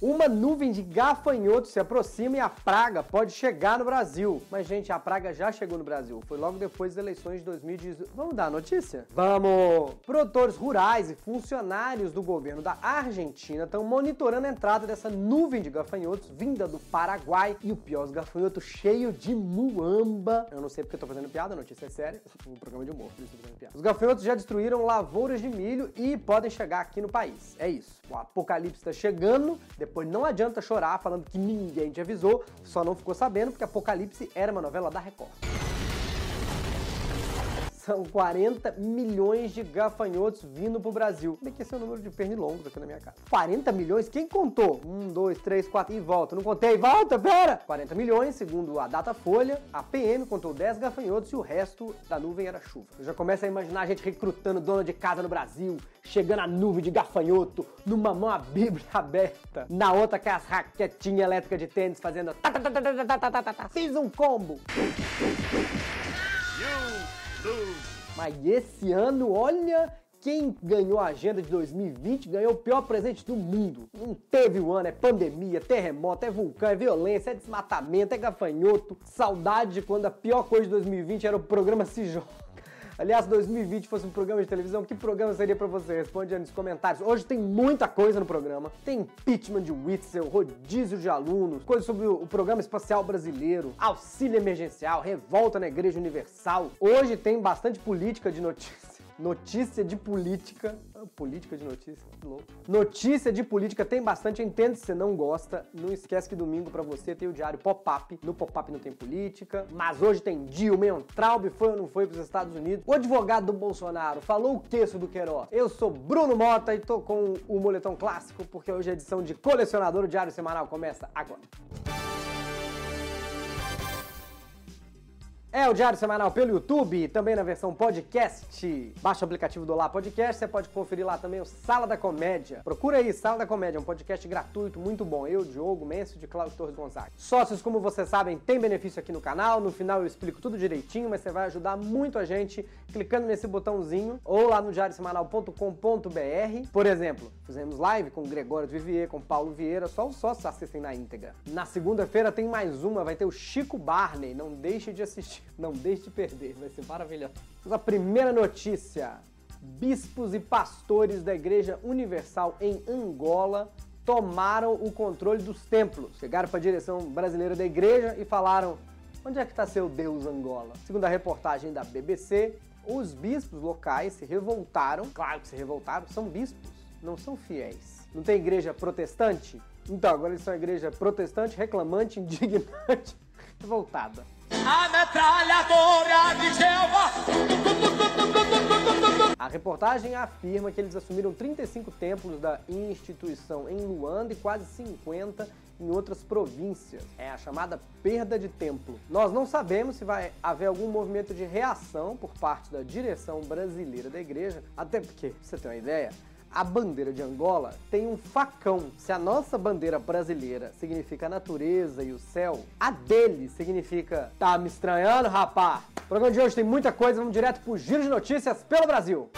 Uma nuvem de gafanhotos se aproxima e a praga pode chegar no Brasil. Mas, gente, a praga já chegou no Brasil. Foi logo depois das eleições de 2018. Vamos dar a notícia? Vamos! Produtores rurais e funcionários do governo da Argentina estão monitorando a entrada dessa nuvem de gafanhotos vinda do Paraguai. E o pior, os gafanhotos cheios de muamba. Eu não sei porque eu tô fazendo piada, a notícia é séria. Um programa de humor, por isso eu tô fazendo piada. Os gafanhotos já destruíram lavouras de milho e podem chegar aqui no país. É isso. O apocalipse está chegando. Depois não adianta chorar falando que ninguém te avisou, só não ficou sabendo porque Apocalipse era uma novela da Record. São 40 milhões de gafanhotos vindo pro Brasil. Bem que esse é o número de pernilongos aqui na minha casa. 40 milhões? Quem contou? 1, 2, 3, 4 e volta. Não contei, volta, pera! 40 milhões, segundo a Datafolha, a PM contou 10 gafanhotos e o resto da nuvem era chuva. Eu já começo a imaginar a gente recrutando dona de casa no Brasil, chegando a nuvem de gafanhoto, numa mão a bíblia aberta, na outra com as raquetinhas elétricas de tênis fazendo... Fiz um combo! Mas esse ano, olha, quem ganhou a agenda de 2020 ganhou o pior presente do mundo. Não teve o ano, é pandemia, terremoto, é vulcão, é violência, é desmatamento, é gafanhoto. Saudade de quando a pior coisa de 2020 era o programa Se Joga. Aliás, se 2020 fosse um programa de televisão, que programa seria pra você? Responde aí nos comentários. Hoje tem muita coisa no programa. Tem impeachment de Witzel, rodízio de alunos, coisas sobre o programa espacial brasileiro, auxílio emergencial, revolta na Igreja Universal. Hoje tem bastante política de notícia. Notícia de política. Ah, política de notícia, louco. Notícia de política tem bastante, entendo se você não gosta. Não esquece que domingo pra você tem o diário Pop-Up. No Pop-Up não tem política, mas hoje tem Dilma, Traub foi ou não foi pros Estados Unidos. O advogado do Bolsonaro falou o que do Queiroz? Eu sou Bruno Mota e tô com o moletom clássico porque hoje a edição de colecionador, o diário semanal começa agora. É o Diário Semanal pelo YouTube, também na versão podcast. Baixa o aplicativo do Olá Podcast, você pode conferir lá também o Sala da Comédia. Procura aí, Sala da Comédia, um podcast gratuito, muito bom. Eu, Diogo Mencio, de Cláudio Torres Gonzaga. Sócios, como vocês sabem, tem benefício aqui no canal. No final eu explico tudo direitinho, mas você vai ajudar muito a gente clicando nesse botãozinho ou lá no diariosemanal.com.br. Por exemplo, fizemos live com Gregório Vivier, com Paulo Vieira, só os sócios assistem na íntegra. Na segunda-feira tem mais uma, vai ter o Chico Barney, não deixe de assistir. Não deixe de perder, vai ser maravilhoso. A primeira notícia: bispos e pastores da Igreja Universal em Angola tomaram o controle dos templos. Chegaram para a direção brasileira da igreja e falaram: onde é que está seu Deus Angola? Segundo a reportagem da BBC, os bispos locais se revoltaram. Claro que se revoltaram, são bispos, não são fiéis. Não tem igreja protestante? Então, agora eles são a igreja protestante, reclamante, indignante, revoltada. A metralhadora de Jeová. A reportagem afirma que eles assumiram 35 templos da instituição em Luanda e quase 50 em outras províncias. É a chamada perda de templo. Nós não sabemos se vai haver algum movimento de reação por parte da direção brasileira da igreja, até porque, pra você ter uma ideia, a bandeira de Angola tem um facão. Se a nossa bandeira brasileira significa a natureza e o céu, a dele significa tá me estranhando, rapá? O programa de hoje tem muita coisa, vamos direto pro giro de notícias pelo Brasil.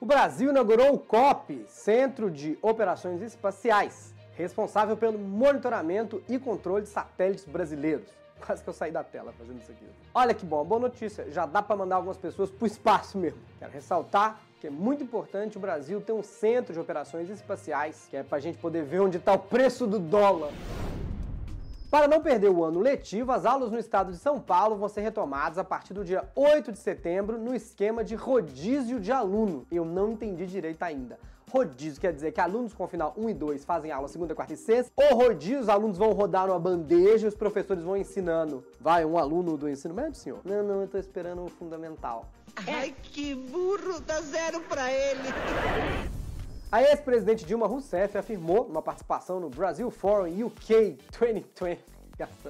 O Brasil inaugurou o COP, Centro de Operações Espaciais, responsável pelo monitoramento e controle de satélites brasileiros. Quase que eu saí da tela fazendo isso aqui. Olha que bom, boa notícia. Já dá para mandar algumas pessoas pro espaço mesmo. Quero ressaltar que é muito importante o Brasil ter um centro de operações espaciais, que é pra gente poder ver onde está o preço do dólar. Para não perder o ano letivo, as aulas no estado de São Paulo vão ser retomadas a partir do dia 8 de setembro no esquema de rodízio de aluno. Eu não entendi direito ainda. Rodízio quer dizer que alunos com final 1 e 2 fazem aula segunda, quarta e sexta. Ou rodízio, os alunos vão rodar numa bandeja e os professores vão ensinando. Vai, um aluno do ensino médio, senhor? Não, não, eu tô esperando o fundamental. Ai, que burro, dá zero pra ele. A ex-presidente Dilma Rousseff afirmou, numa participação no Brasil Forum UK 2020,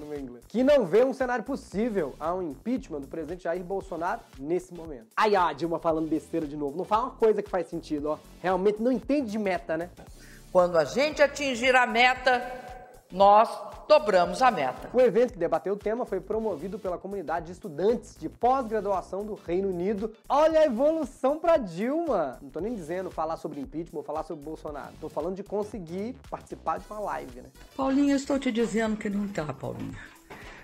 meu inglês, que não vê um cenário possível a um impeachment do presidente Jair Bolsonaro nesse momento. Aí a Dilma falando besteira de novo. Não fala uma coisa que faz sentido, ó. Realmente não entende de meta, né? Quando a gente atingir a meta, nós dobramos a meta. O evento que debateu o tema foi promovido pela comunidade de estudantes de pós-graduação do Reino Unido. Olha a evolução para Dilma! Não tô nem dizendo falar sobre impeachment ou falar sobre Bolsonaro. Tô falando de conseguir participar de uma live, né? Paulinha, eu estou te dizendo que não tá, Paulinha.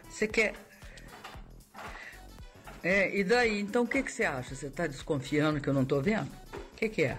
Você quer. É, e daí? Então o que, que você acha? Você tá desconfiando que eu não tô vendo? O que, que é?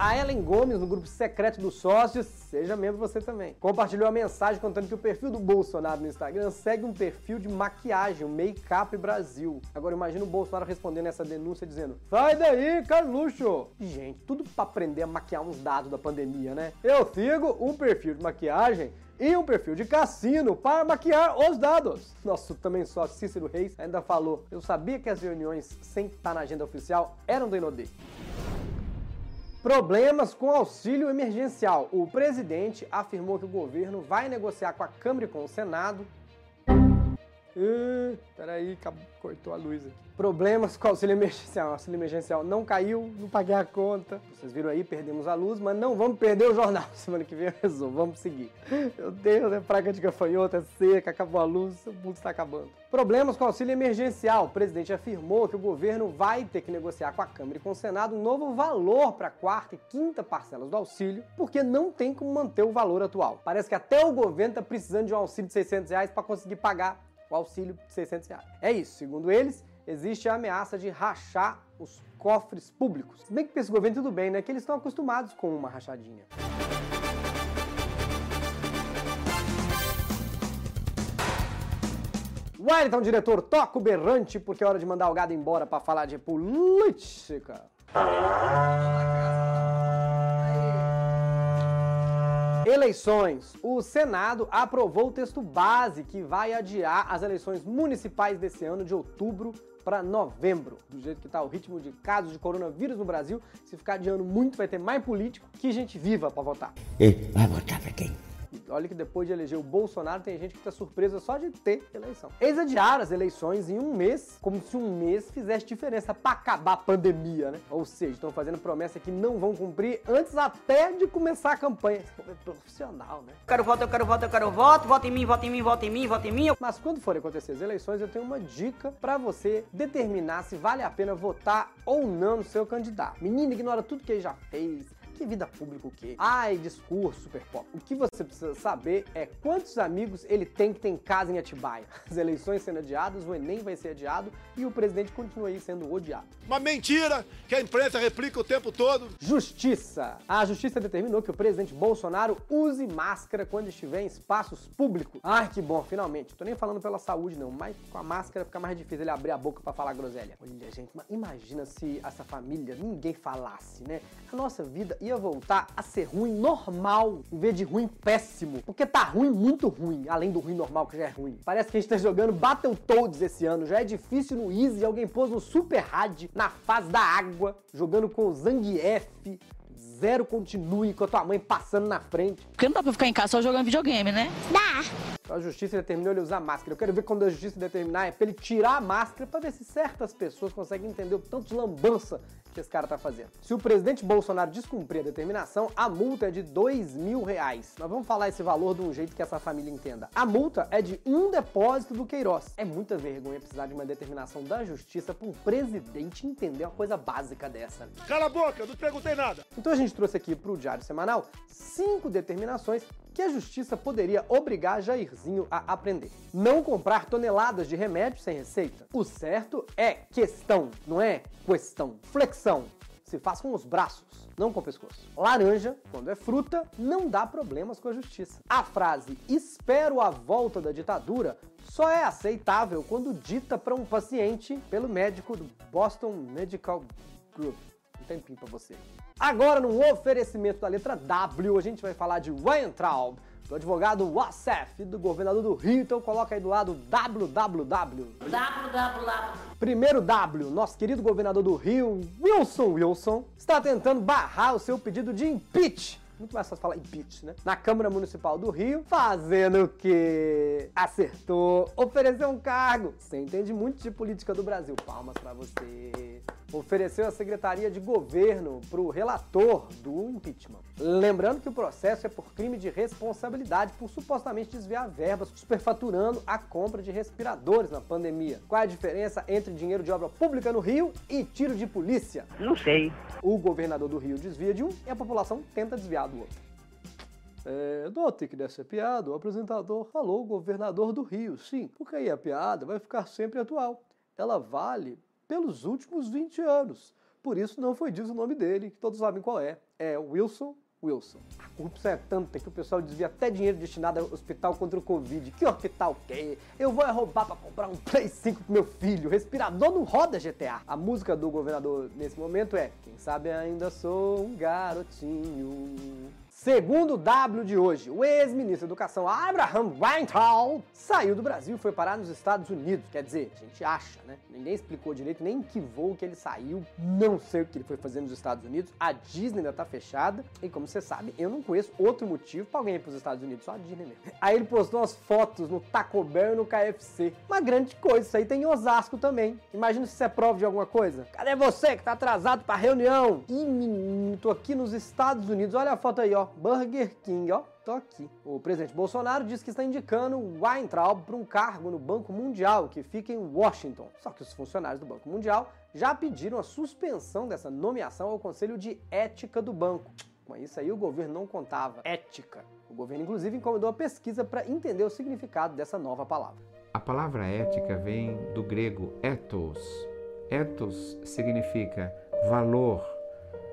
A Ellen Gomes, no grupo secreto dos sócios, seja membro você também, compartilhou a mensagem contando que o perfil do Bolsonaro no Instagram segue um perfil de maquiagem, o Make-up Brasil. Agora imagina o Bolsonaro respondendo essa denúncia dizendo: Sai daí, Carluxo! Gente, tudo pra aprender a maquiar uns dados da pandemia, né? Eu sigo um perfil de maquiagem e um perfil de cassino para maquiar os dados. Nosso também sócio Cícero Reis ainda falou: Eu sabia que as reuniões sem estar na agenda oficial eram do Inodê. Problemas com auxílio emergencial. O presidente afirmou que o governo vai negociar com a Câmara e com o Senado. Uh, peraí, cortou a luz aqui. Problemas com o auxílio emergencial. O auxílio emergencial não caiu, não paguei a conta. Vocês viram aí, perdemos a luz, mas não vamos perder o jornal. Semana que vem eu resolvo, vamos seguir. Meu Deus, é praga de gafanhoto, é seca, acabou a luz, o mundo está acabando. Problemas com o auxílio emergencial. O presidente afirmou que o governo vai ter que negociar com a Câmara e com o Senado um novo valor para a quarta e quinta parcelas do auxílio, porque não tem como manter o valor atual. Parece que até o governo está precisando de um auxílio de 600 reais para conseguir pagar o auxílio de 600 reais. É isso, segundo eles, existe a ameaça de rachar os cofres públicos. Se bem que para esse governo tudo bem, né? Que eles estão acostumados com uma rachadinha. Wellington, diretor, toca o berrante porque é hora de mandar o gado embora para falar de política. Eleições. O Senado aprovou o texto base que vai adiar as eleições municipais desse ano de outubro para novembro. Do jeito que está o ritmo de casos de coronavírus no Brasil, se ficar adiando muito vai ter mais político que gente viva para votar. E vai votar para quem? Olha que depois de eleger o Bolsonaro, tem gente que tá surpresa só de ter eleição. Eles adiaram as eleições em um mês, como se um mês fizesse diferença para acabar a pandemia, né? Ou seja, estão fazendo promessa que não vão cumprir antes até de começar a campanha. É profissional, né? Eu quero voto, eu quero voto, eu quero voto, voto em mim, voto em mim, voto em mim, voto em mim. Mas quando forem acontecer as eleições, eu tenho uma dica para você determinar se vale a pena votar ou não no seu candidato. Menino, ignora tudo que ele já fez, que vida pública o quê? Ai, discurso super pop. O que você precisa saber é quantos amigos ele tem que ter em casa em Atibaia. As eleições sendo adiadas, o Enem vai ser adiado e o presidente continua aí sendo odiado. Uma mentira que a imprensa replica o tempo todo. Justiça. A justiça determinou que o presidente Bolsonaro use máscara quando estiver em espaços públicos. Ai, que bom, finalmente. Tô nem falando pela saúde não, mas com a máscara fica mais difícil ele abrir a boca para falar groselha. Olha, gente, imagina se essa família ninguém falasse, né? A nossa vida ia voltar a ser ruim normal, em vez de ruim péssimo. Porque tá ruim, muito ruim, além do ruim normal que já é ruim. Parece que a gente tá jogando Battletoads esse ano. Já é difícil no Easy, alguém pôs no Super Hard, na fase da água, jogando com o Zangief, zero continue com a tua mãe passando na frente. Porque não dá pra ficar em casa só jogando videogame, né? Dá. A justiça determinou ele usar máscara. Eu quero ver quando a justiça determinar é pra ele tirar a máscara pra ver se certas pessoas conseguem entender o tanto de lambança que esse cara tá fazendo. Se o presidente Bolsonaro descumprir a determinação, a multa é de dois mil reais. Nós vamos falar esse valor de um jeito que essa família entenda. A multa é de um depósito do Queiroz. É muita vergonha precisar de uma determinação da justiça para um presidente entender uma coisa básica dessa. Cala a boca, eu não perguntei nada. Então a gente trouxe aqui pro Diário Semanal cinco determinações que a justiça poderia obrigar Jairzinho a aprender. Não comprar toneladas de remédio sem receita. O certo é questão, não é questão. Flexão. Se faz com os braços, não com o pescoço. Laranja, quando é fruta, não dá problemas com a justiça. A frase espero a volta da ditadura só é aceitável quando dita para um paciente pelo médico do Boston Medical Group. Tempinho para você. Agora, num oferecimento da letra W, a gente vai falar de Weintraub, do advogado Wassef e do governador do Rio, então coloca aí do lado www. www. Primeiro W, nosso querido governador do Rio, Wilson Wilson, está tentando barrar o seu pedido de impeach muito mais fácil falar impeach, né? Na Câmara Municipal do Rio, fazendo o quê? Acertou, ofereceu um cargo. Você entende muito de política do Brasil. Palmas para você. Ofereceu a secretaria de governo para o relator do impeachment. Lembrando que o processo é por crime de responsabilidade por supostamente desviar verbas, superfaturando a compra de respiradores na pandemia. Qual é a diferença entre dinheiro de obra pública no Rio e tiro de polícia? Não sei. O governador do Rio desvia de um e a população tenta desviar do outro. É, note que dessa piada o apresentador falou governador do Rio, sim, porque aí a piada vai ficar sempre atual. Ela vale pelos últimos 20 anos. Por isso não foi dito o nome dele, que todos sabem qual é. É Wilson Wilson. A corrupção é tanta que o pessoal desvia até dinheiro destinado ao hospital contra o Covid. Que hospital que Eu vou é roubar pra comprar um Play 5 pro meu filho. Respirador não roda GTA. A música do governador nesse momento é Quem sabe ainda sou um garotinho. Segundo o W de hoje, o ex-ministro da Educação Abraham Weintraub saiu do Brasil e foi parar nos Estados Unidos. Quer dizer, a gente acha, né? Ninguém explicou direito nem em que voo que ele saiu. Não sei o que ele foi fazer nos Estados Unidos. A Disney ainda tá fechada. E como você sabe, eu não conheço outro motivo pra alguém ir pros Estados Unidos, só a Disney mesmo. Aí ele postou umas fotos no Taco Bell e no KFC. Uma grande coisa, isso aí tem em Osasco também. Imagina se isso é prova de alguma coisa. Cadê você que tá atrasado pra reunião? Ih, menino, tô aqui nos Estados Unidos. Olha a foto aí, ó. Burger King, ó. Tô aqui. O presidente Bolsonaro diz que está indicando Weintraub para um cargo no Banco Mundial, que fica em Washington. Só que os funcionários do Banco Mundial já pediram a suspensão dessa nomeação ao Conselho de Ética do banco. Com isso aí o governo não contava. Ética. O governo, inclusive, encomendou a pesquisa para entender o significado dessa nova palavra. A palavra ética vem do grego ethos. Ethos significa valor,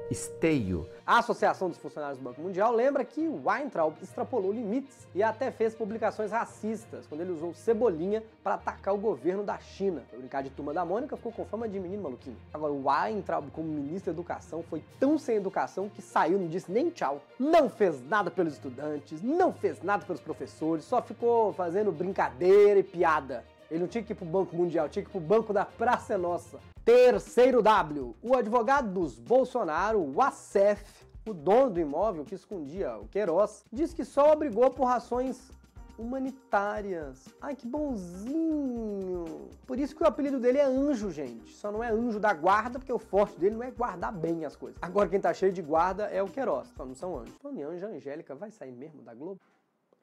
esteio. A Associação dos Funcionários do Banco Mundial lembra que Weintraub extrapolou limites e até fez publicações racistas quando ele usou cebolinha para atacar o governo da China. Foi brincar de turma da Mônica, ficou com fama de menino maluquinho. Agora, o Weintraub, como ministro da Educação, foi tão sem educação que saiu, não disse nem tchau. Não fez nada pelos estudantes, não fez nada pelos professores, só ficou fazendo brincadeira e piada. Ele não tinha que ir pro Banco Mundial, tinha que ir pro Banco da Praça Nossa. Terceiro W. O advogado dos Bolsonaro, o Acef, o dono do imóvel que escondia o Queiroz, diz que só obrigou por rações humanitárias. Ai, que bonzinho! Por isso que o apelido dele é anjo, gente. Só não é anjo da guarda, porque o forte dele não é guardar bem as coisas. Agora, quem tá cheio de guarda é o Queiroz. Só não são anjos. Tony Anja Angélica vai sair mesmo da Globo?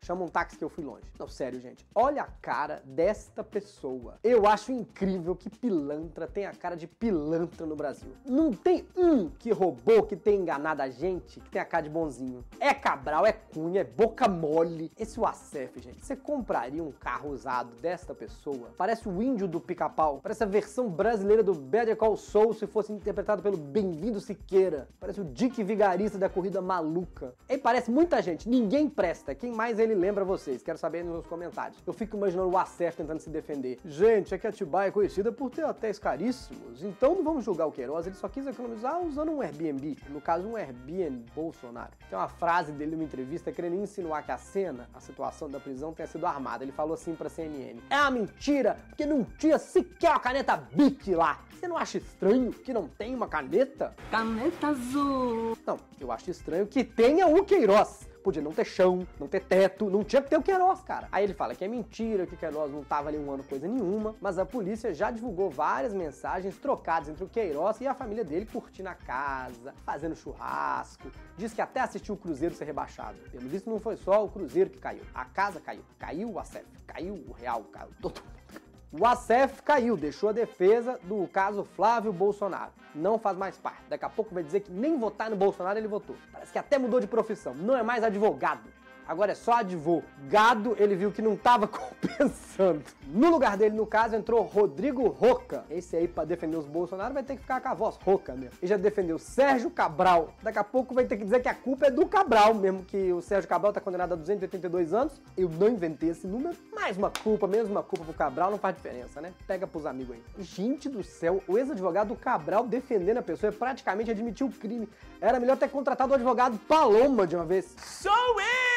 Chama um táxi que eu fui longe. Não, sério, gente. Olha a cara desta pessoa. Eu acho incrível que pilantra tem a cara de pilantra no Brasil. Não tem um que roubou, que tem enganado a gente, que tem a cara de bonzinho. É Cabral, é Cunha, é boca mole. Esse Wacef, gente. Você compraria um carro usado desta pessoa? Parece o índio do pica-pau. Parece a versão brasileira do Better Call Saul se fosse interpretado pelo Bem-vindo Siqueira. Parece o Dick Vigarista da corrida maluca. Ele parece muita gente. Ninguém presta. Quem mais ele lembra vocês? Quero saber nos comentários. Eu fico imaginando o Acef tentando se defender. Gente, é que Atibaia é conhecida por ter hotéis caríssimos. Então não vamos julgar o Queiroz. Ele só quis economizar usando um Airbnb. No caso, um Airbnb Bolsonaro. Tem uma frase dele numa entrevista querendo insinuar que a cena, a situação da prisão, tenha sido armada. Ele falou assim pra CNN. É uma mentira, porque não tinha sequer a caneta Bic lá. Você não acha estranho que não tem uma caneta? Caneta azul. Não, eu acho estranho que tenha o Queiroz. Podia não ter chão, não ter teto, não tinha que ter o Queiroz, cara. Aí ele fala que é mentira, que o Queiroz não tava ali um ano coisa nenhuma, mas a polícia já divulgou várias mensagens trocadas entre o Queiroz e a família dele curtindo a casa, fazendo churrasco. Diz que até assistiu o Cruzeiro ser rebaixado. Pelo visto, não foi só o Cruzeiro que caiu. A casa caiu. Caiu o ACEF, caiu o Real, caiu todo mundo. O ACF caiu, deixou a defesa do caso Flávio Bolsonaro. Não faz mais parte. Daqui a pouco vai dizer que nem votar no Bolsonaro ele votou. Parece que até mudou de profissão. Não é mais advogado. Agora é só advogado, ele viu que não tava compensando. No lugar dele, no caso, entrou Rodrigo Roca. Esse aí, pra defender os Bolsonaro, vai ter que ficar com a voz rouca mesmo. E já defendeu Sérgio Cabral. Daqui a pouco vai ter que dizer que a culpa é do Cabral, mesmo que o Sérgio Cabral tá condenado a 282 anos. Eu não inventei esse número. Mais uma culpa, menos uma culpa pro Cabral, não faz diferença, né? Pega pros amigos aí. Gente do céu, o ex-advogado do Cabral defendendo a pessoa é praticamente admitir o crime. Era melhor ter contratado o advogado Paloma de uma vez. Sou eu,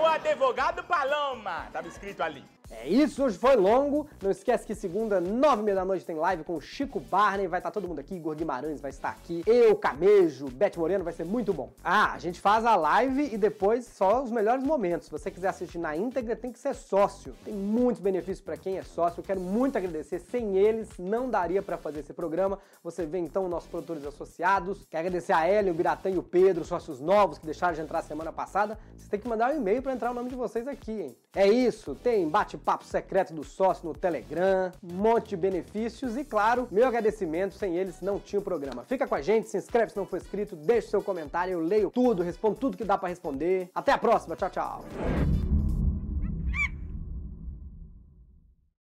o advogado Paloma. Tava escrito ali. É isso, hoje foi longo. Não esquece que segunda, nove e meia da noite, tem live com o Chico Barney. Vai estar todo mundo aqui, Igor Guimarães vai estar aqui. Eu, Camejo, Beth Moreno, vai ser muito bom. Ah, a gente faz a live e depois só os melhores momentos. Se você quiser assistir na íntegra, tem que ser sócio. Tem muitos benefícios para quem é sócio. Eu quero muito agradecer. Sem eles, não daria para fazer esse programa. Você vê então nossos produtores associados. Quero agradecer a Ellen, o Biratã e o Pedro, sócios novos que deixaram de entrar semana passada. Vocês têm que mandar um e-mail para entrar o nome de vocês aqui, hein? É isso, tem bate-papo secreto do sócio no Telegram, um monte de benefícios e, claro, meu agradecimento, sem eles não tinha o programa. Fica com a gente, se inscreve se não for inscrito, deixe seu comentário, eu leio tudo, respondo tudo que dá para responder. Até a próxima, tchau, tchau.